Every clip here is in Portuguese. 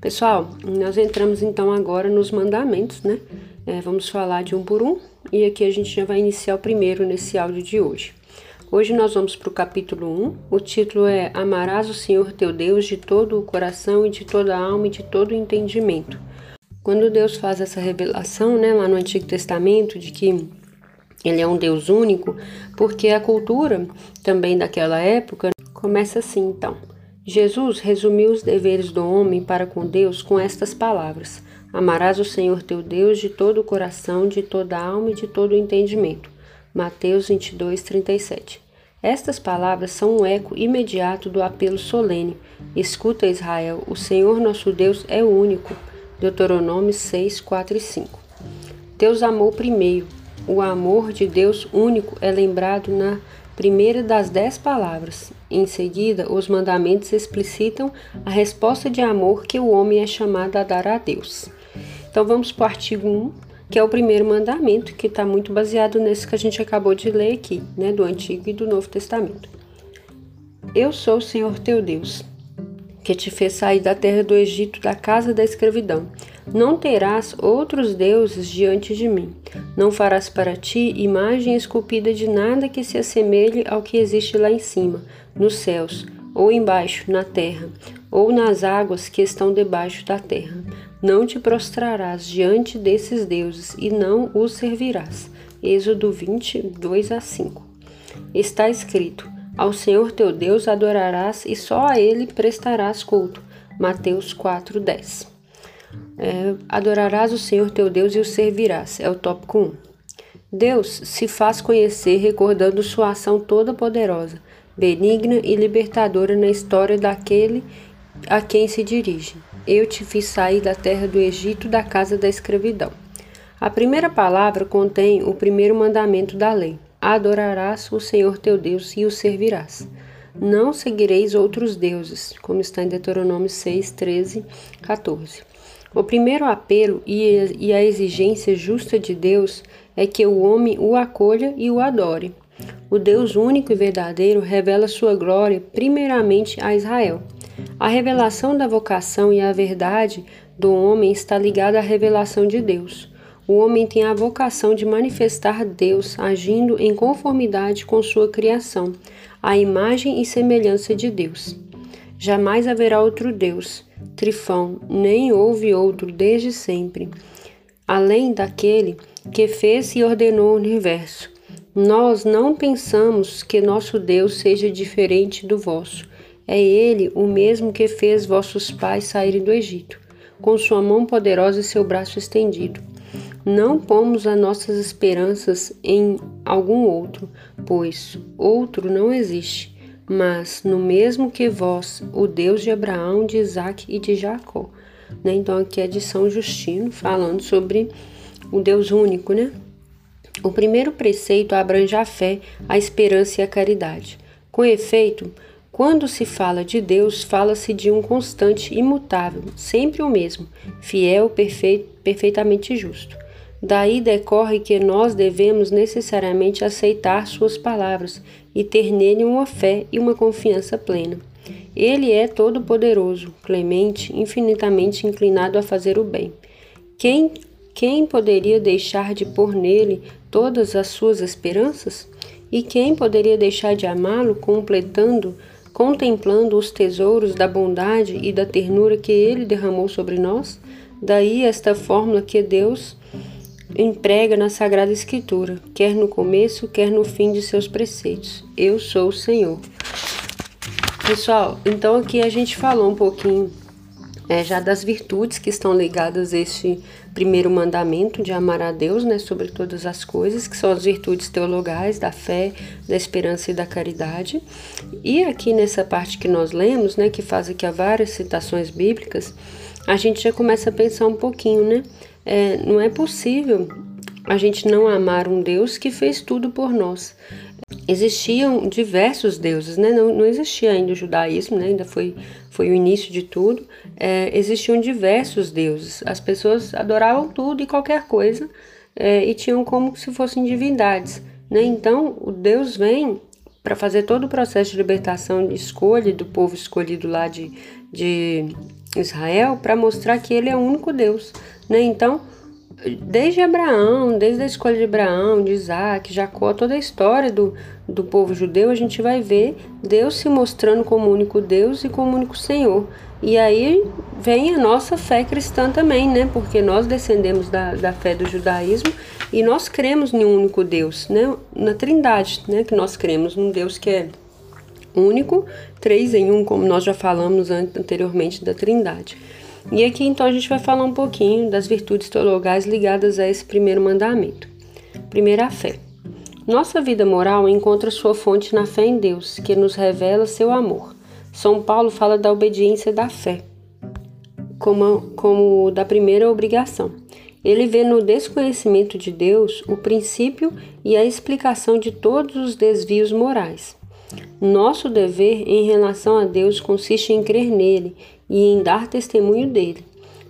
Pessoal, nós entramos então agora nos mandamentos, né? É, vamos falar de um por um e aqui a gente já vai iniciar o primeiro nesse áudio de hoje. Hoje nós vamos para o capítulo 1. O título é Amarás o Senhor teu Deus de todo o coração e de toda a alma e de todo o entendimento. Quando Deus faz essa revelação, né, lá no Antigo Testamento, de que ele é um Deus único, porque a cultura também daquela época começa assim, então. Jesus resumiu os deveres do homem para com Deus com estas palavras: Amarás o Senhor teu Deus de todo o coração, de toda a alma e de todo o entendimento. Mateus 22, 37. Estas palavras são um eco imediato do apelo solene: Escuta, Israel, o Senhor nosso Deus é o único. Deuteronômio 6, 4 e 5. Deus amou primeiro. O amor de Deus único é lembrado na primeira das dez palavras. Em seguida, os mandamentos explicitam a resposta de amor que o homem é chamado a dar a Deus. Então vamos para o artigo 1, que é o primeiro mandamento, que está muito baseado nesse que a gente acabou de ler aqui, né, do Antigo e do Novo Testamento. Eu sou o Senhor teu Deus, que te fez sair da terra do Egito, da casa da escravidão. Não terás outros deuses diante de mim. Não farás para ti imagem esculpida de nada que se assemelhe ao que existe lá em cima, nos céus, ou embaixo, na terra, ou nas águas que estão debaixo da terra. Não te prostrarás diante desses deuses e não os servirás. Êxodo 22 a 5. Está escrito: Ao Senhor teu Deus adorarás e só a ele prestarás culto. Mateus 4, 10. É, adorarás o Senhor teu Deus e o servirás. É o tópico 1. Deus se faz conhecer recordando sua ação toda poderosa, benigna e libertadora na história daquele a quem se dirige. Eu te fiz sair da terra do Egito, da casa da escravidão. A primeira palavra contém o primeiro mandamento da lei: Adorarás o Senhor teu Deus e o servirás. Não seguireis outros deuses, como está em Deuteronômio 6, 13, 14. O primeiro apelo e a exigência justa de Deus é que o homem o acolha e o adore. O Deus único e verdadeiro revela sua glória primeiramente a Israel. A revelação da vocação e a verdade do homem está ligada à revelação de Deus. O homem tem a vocação de manifestar Deus agindo em conformidade com sua criação, a imagem e semelhança de Deus. Jamais haverá outro Deus, Trifão, nem houve outro desde sempre, além daquele que fez e ordenou o universo. Nós não pensamos que nosso Deus seja diferente do vosso. É Ele o mesmo que fez vossos pais saírem do Egito, com sua mão poderosa e seu braço estendido. Não pomos as nossas esperanças em algum outro, pois outro não existe mas no mesmo que vós, o Deus de Abraão, de Isaac e de Jacó. Né? Então aqui é de São Justino falando sobre o Deus único, né? O primeiro preceito abrange a fé, a esperança e a caridade. Com efeito, quando se fala de Deus, fala-se de um constante, imutável, sempre o mesmo, fiel, perfeito, perfeitamente justo. Daí decorre que nós devemos necessariamente aceitar suas palavras e ter nele uma fé e uma confiança plena. Ele é todo-poderoso, clemente, infinitamente inclinado a fazer o bem. Quem, quem poderia deixar de pôr nele todas as suas esperanças? E quem poderia deixar de amá-lo, completando, contemplando os tesouros da bondade e da ternura que ele derramou sobre nós? Daí esta fórmula que Deus emprega na Sagrada Escritura, quer no começo, quer no fim de seus preceitos. Eu sou o Senhor. Pessoal, então aqui a gente falou um pouquinho é, já das virtudes que estão ligadas a este primeiro mandamento de amar a Deus, né, sobre todas as coisas, que são as virtudes teologais da fé, da esperança e da caridade. E aqui nessa parte que nós lemos, né, que faz aqui várias citações bíblicas, a gente já começa a pensar um pouquinho, né, é, não é possível a gente não amar um Deus que fez tudo por nós. Existiam diversos deuses, né? não, não existia ainda o judaísmo, né? ainda foi, foi o início de tudo. É, existiam diversos deuses. As pessoas adoravam tudo e qualquer coisa é, e tinham como se fossem divindades. Né? Então, o Deus vem para fazer todo o processo de libertação de escolha do povo escolhido lá de, de Israel, para mostrar que ele é o único Deus. Né? Então, desde Abraão, desde a escolha de Abraão, de Isaac, Jacó, toda a história do, do povo judeu, a gente vai ver Deus se mostrando como único Deus e como único Senhor. E aí vem a nossa fé cristã também, né? Porque nós descendemos da, da fé do judaísmo e nós cremos em um único Deus, né? Na Trindade, né? Que nós cremos num Deus que é único, três em um, como nós já falamos anteriormente da Trindade. E aqui então a gente vai falar um pouquinho das virtudes teologais ligadas a esse primeiro mandamento. Primeira, a fé. Nossa vida moral encontra sua fonte na fé em Deus, que nos revela seu amor. São Paulo fala da obediência da fé, como, como da primeira obrigação. Ele vê no desconhecimento de Deus o princípio e a explicação de todos os desvios morais. Nosso dever em relação a Deus consiste em crer nele e em dar testemunho dele.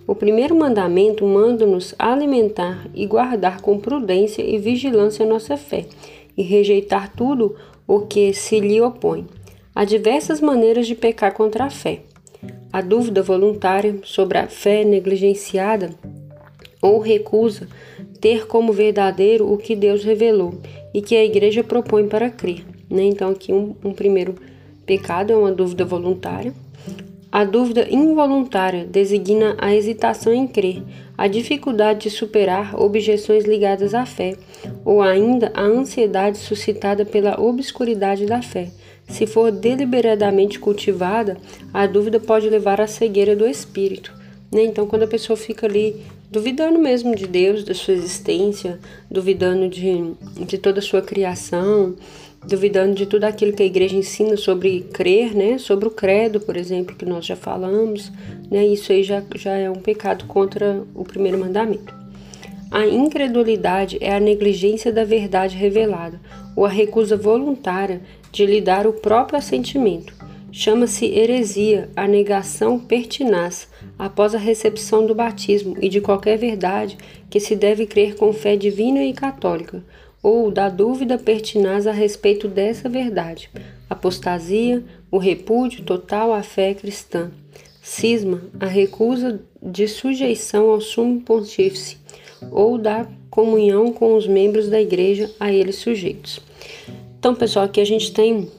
O primeiro mandamento manda-nos alimentar e guardar com prudência e vigilância nossa fé, e rejeitar tudo o que se lhe opõe. Há diversas maneiras de pecar contra a fé. A dúvida voluntária sobre a fé negligenciada ou recusa ter como verdadeiro o que Deus revelou e que a igreja propõe para crer. Né? Então, aqui um, um primeiro pecado é uma dúvida voluntária. A dúvida involuntária designa a hesitação em crer, a dificuldade de superar objeções ligadas à fé, ou ainda a ansiedade suscitada pela obscuridade da fé. Se for deliberadamente cultivada, a dúvida pode levar à cegueira do espírito. Né? Então, quando a pessoa fica ali duvidando mesmo de Deus, da sua existência, duvidando de, de toda a sua criação, duvidando de tudo aquilo que a igreja ensina sobre crer, né? Sobre o credo, por exemplo, que nós já falamos, né? Isso aí já, já é um pecado contra o primeiro mandamento. A incredulidade é a negligência da verdade revelada ou a recusa voluntária de lhe dar o próprio assentimento. Chama-se heresia a negação pertinaz após a recepção do batismo e de qualquer verdade que se deve crer com fé divina e católica, ou da dúvida pertinaz a respeito dessa verdade, apostasia, o repúdio total à fé cristã, cisma, a recusa de sujeição ao sumo pontífice, ou da comunhão com os membros da igreja a eles sujeitos. Então, pessoal, aqui a gente tem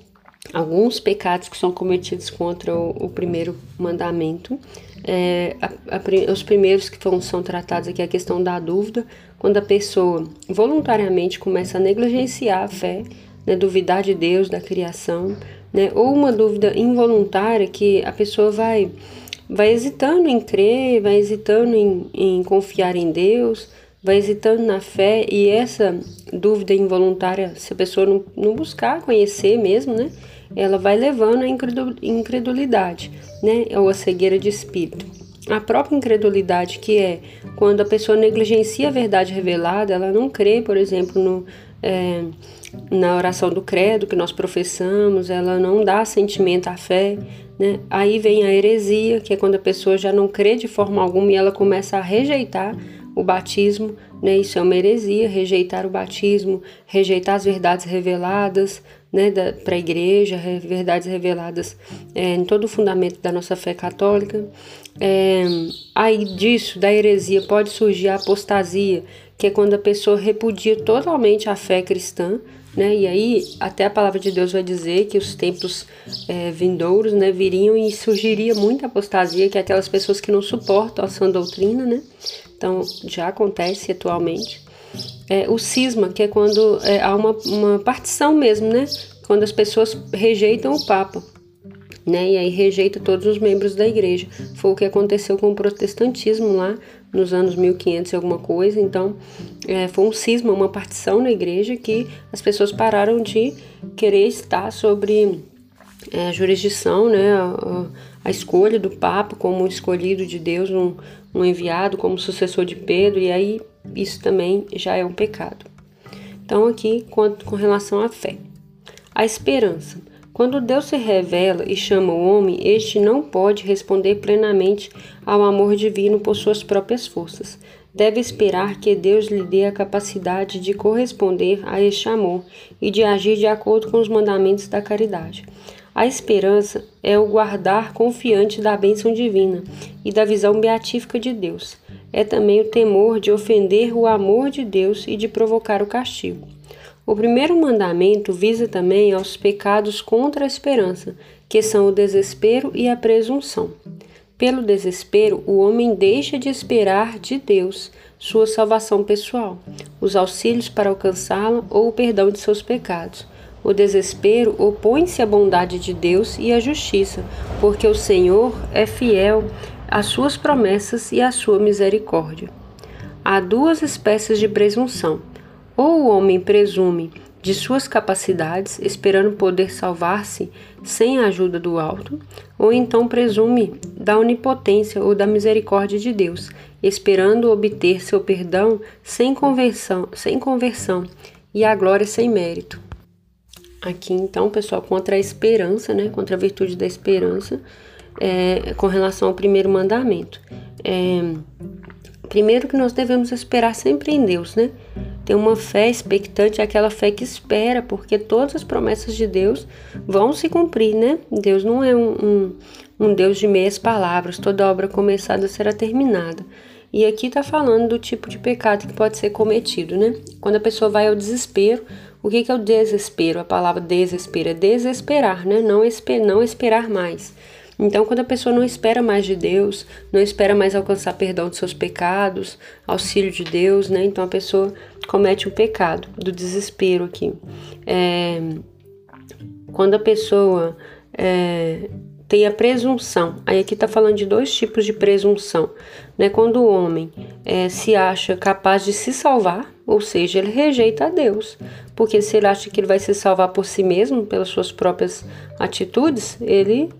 alguns pecados que são cometidos contra o, o primeiro mandamento. É, a, a, os primeiros que são, são tratados aqui é a questão da dúvida, quando a pessoa voluntariamente começa a negligenciar a fé, né, duvidar de Deus, da criação, né, ou uma dúvida involuntária que a pessoa vai, vai hesitando em crer, vai hesitando em, em confiar em Deus, vai hesitando na fé, e essa dúvida involuntária, se a pessoa não, não buscar conhecer mesmo, né, ela vai levando à incredulidade, né, ou a cegueira de espírito. A própria incredulidade, que é quando a pessoa negligencia a verdade revelada, ela não crê, por exemplo, no, é, na oração do credo que nós professamos, ela não dá sentimento à fé. Né? Aí vem a heresia, que é quando a pessoa já não crê de forma alguma e ela começa a rejeitar o batismo, né? Isso é uma heresia, rejeitar o batismo, rejeitar as verdades reveladas, né, para a igreja, verdades reveladas é, em todo o fundamento da nossa fé católica. É, aí disso, da heresia, pode surgir a apostasia, que é quando a pessoa repudia totalmente a fé cristã, né? E aí até a palavra de Deus vai dizer que os tempos é, vindouros, né, viriam e surgiria muita apostasia, que é aquelas pessoas que não suportam a sã doutrina, né? Então já acontece atualmente é, o cisma, que é quando é, há uma, uma partição mesmo, né? Quando as pessoas rejeitam o Papa, né? E aí rejeita todos os membros da igreja. Foi o que aconteceu com o protestantismo lá nos anos 1500 e alguma coisa. Então, é, foi um cisma, uma partição na igreja que as pessoas pararam de querer estar sobre é, jurisdição, né, a, a, escolha do Papa como escolhido de Deus, um, um enviado como sucessor de Pedro, e aí isso também já é um pecado. Então, aqui, com, com relação à fé. A esperança. Quando Deus se revela e chama o homem, este não pode responder plenamente ao amor divino por suas próprias forças. Deve esperar que Deus lhe dê a capacidade de corresponder a este amor e de agir de acordo com os mandamentos da caridade. A esperança é o guardar confiante da bênção divina e da visão beatífica de Deus. É também o temor de ofender o amor de Deus e de provocar o castigo. O primeiro mandamento visa também aos pecados contra a esperança, que são o desespero e a presunção. Pelo desespero, o homem deixa de esperar de Deus sua salvação pessoal, os auxílios para alcançá-la ou o perdão de seus pecados. O desespero opõe-se à bondade de Deus e à justiça, porque o Senhor é fiel às suas promessas e à sua misericórdia. Há duas espécies de presunção. Ou o homem presume de suas capacidades, esperando poder salvar-se sem a ajuda do alto, ou então presume da onipotência ou da misericórdia de Deus, esperando obter seu perdão sem conversão, sem conversão e a glória sem mérito. Aqui então, pessoal, contra a esperança, né, contra a virtude da esperança, é, com relação ao primeiro mandamento. É, primeiro que nós devemos esperar sempre em Deus, né? Ter uma fé expectante, aquela fé que espera, porque todas as promessas de Deus vão se cumprir, né? Deus não é um, um, um Deus de meias palavras, toda obra começada será terminada. E aqui está falando do tipo de pecado que pode ser cometido, né? Quando a pessoa vai ao desespero, o que, que é o desespero? A palavra desespero é desesperar, né? Não, esper, não esperar mais. Então, quando a pessoa não espera mais de Deus, não espera mais alcançar perdão de seus pecados, auxílio de Deus, né? Então a pessoa comete o um pecado do desespero aqui. É, quando a pessoa é, tem a presunção, aí aqui está falando de dois tipos de presunção, né? Quando o homem é, se acha capaz de se salvar, ou seja, ele rejeita a Deus, porque se ele acha que ele vai se salvar por si mesmo, pelas suas próprias atitudes, ele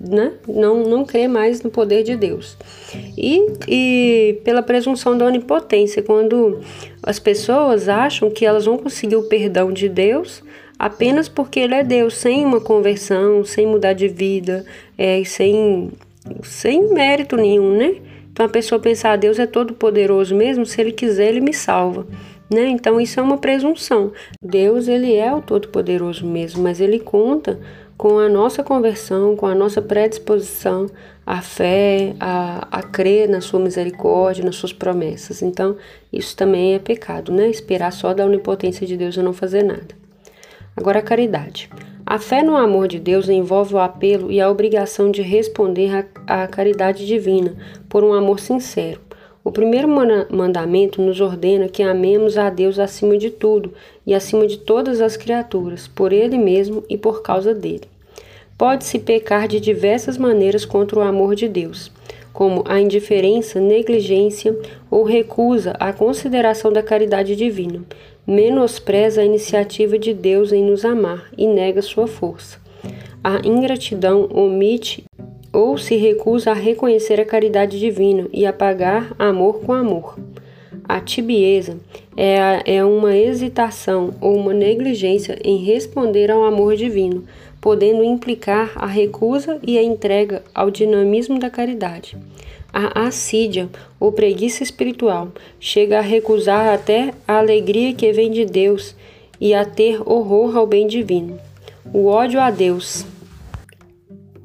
né, não, não crê mais no poder de Deus. E, e pela presunção da onipotência, quando as pessoas acham que elas vão conseguir o perdão de Deus apenas porque ele é Deus, sem uma conversão, sem mudar de vida, é, sem, sem mérito nenhum, né? Então a pessoa pensar, ah, Deus é todo poderoso mesmo, se ele quiser, ele me salva. Né? Então isso é uma presunção. Deus ele é o todo poderoso mesmo, mas ele conta com a nossa conversão, com a nossa predisposição à fé, a, a crer na sua misericórdia, nas suas promessas. Então, isso também é pecado, né? Esperar só da onipotência de Deus e não fazer nada. Agora, a caridade. A fé no amor de Deus envolve o apelo e a obrigação de responder à caridade divina por um amor sincero. O primeiro mandamento nos ordena que amemos a Deus acima de tudo e acima de todas as criaturas, por Ele mesmo e por causa dele. Pode-se pecar de diversas maneiras contra o amor de Deus, como a indiferença, negligência ou recusa à consideração da caridade divina, menospreza a iniciativa de Deus em nos amar e nega sua força. A ingratidão omite ou se recusa a reconhecer a caridade divina e a pagar amor com amor. A tibieza é, a, é uma hesitação ou uma negligência em responder ao amor divino, podendo implicar a recusa e a entrega ao dinamismo da caridade. A assídia ou preguiça espiritual chega a recusar até a alegria que vem de Deus e a ter horror ao bem divino. O ódio a Deus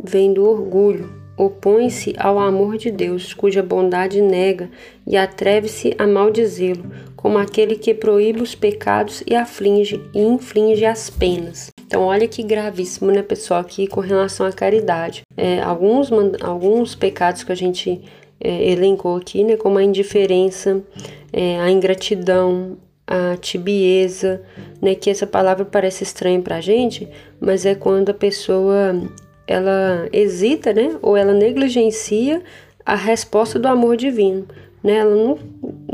vem do orgulho, opõe-se ao amor de Deus, cuja bondade nega e atreve-se a maldizê-lo, como aquele que proíbe os pecados e aflige e inflige as penas. Então, olha que gravíssimo, né, pessoal, aqui com relação à caridade. É, alguns, alguns pecados que a gente é, elencou aqui, né, como a indiferença, é, a ingratidão, a tibieza, né, que essa palavra parece estranha para a gente, mas é quando a pessoa ela hesita, né, ou ela negligencia a resposta do amor divino. Né? Ela não,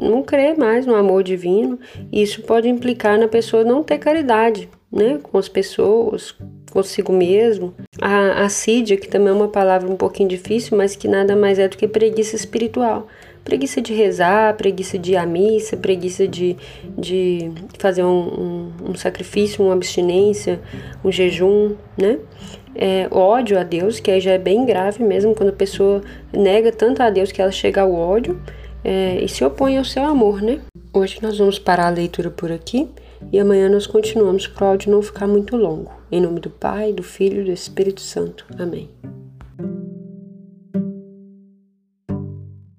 não crê mais no amor divino, e isso pode implicar na pessoa não ter caridade, né, com as pessoas, consigo mesmo. A assídia, que também é uma palavra um pouquinho difícil, mas que nada mais é do que preguiça espiritual. Preguiça de rezar, preguiça de ir à missa, preguiça de, de fazer um, um, um sacrifício, uma abstinência, um jejum, né? É, ódio a Deus, que aí já é bem grave mesmo, quando a pessoa nega tanto a Deus que ela chega ao ódio é, e se opõe ao seu amor, né? Hoje nós vamos parar a leitura por aqui e amanhã nós continuamos para o áudio não ficar muito longo. Em nome do Pai, do Filho e do Espírito Santo. Amém.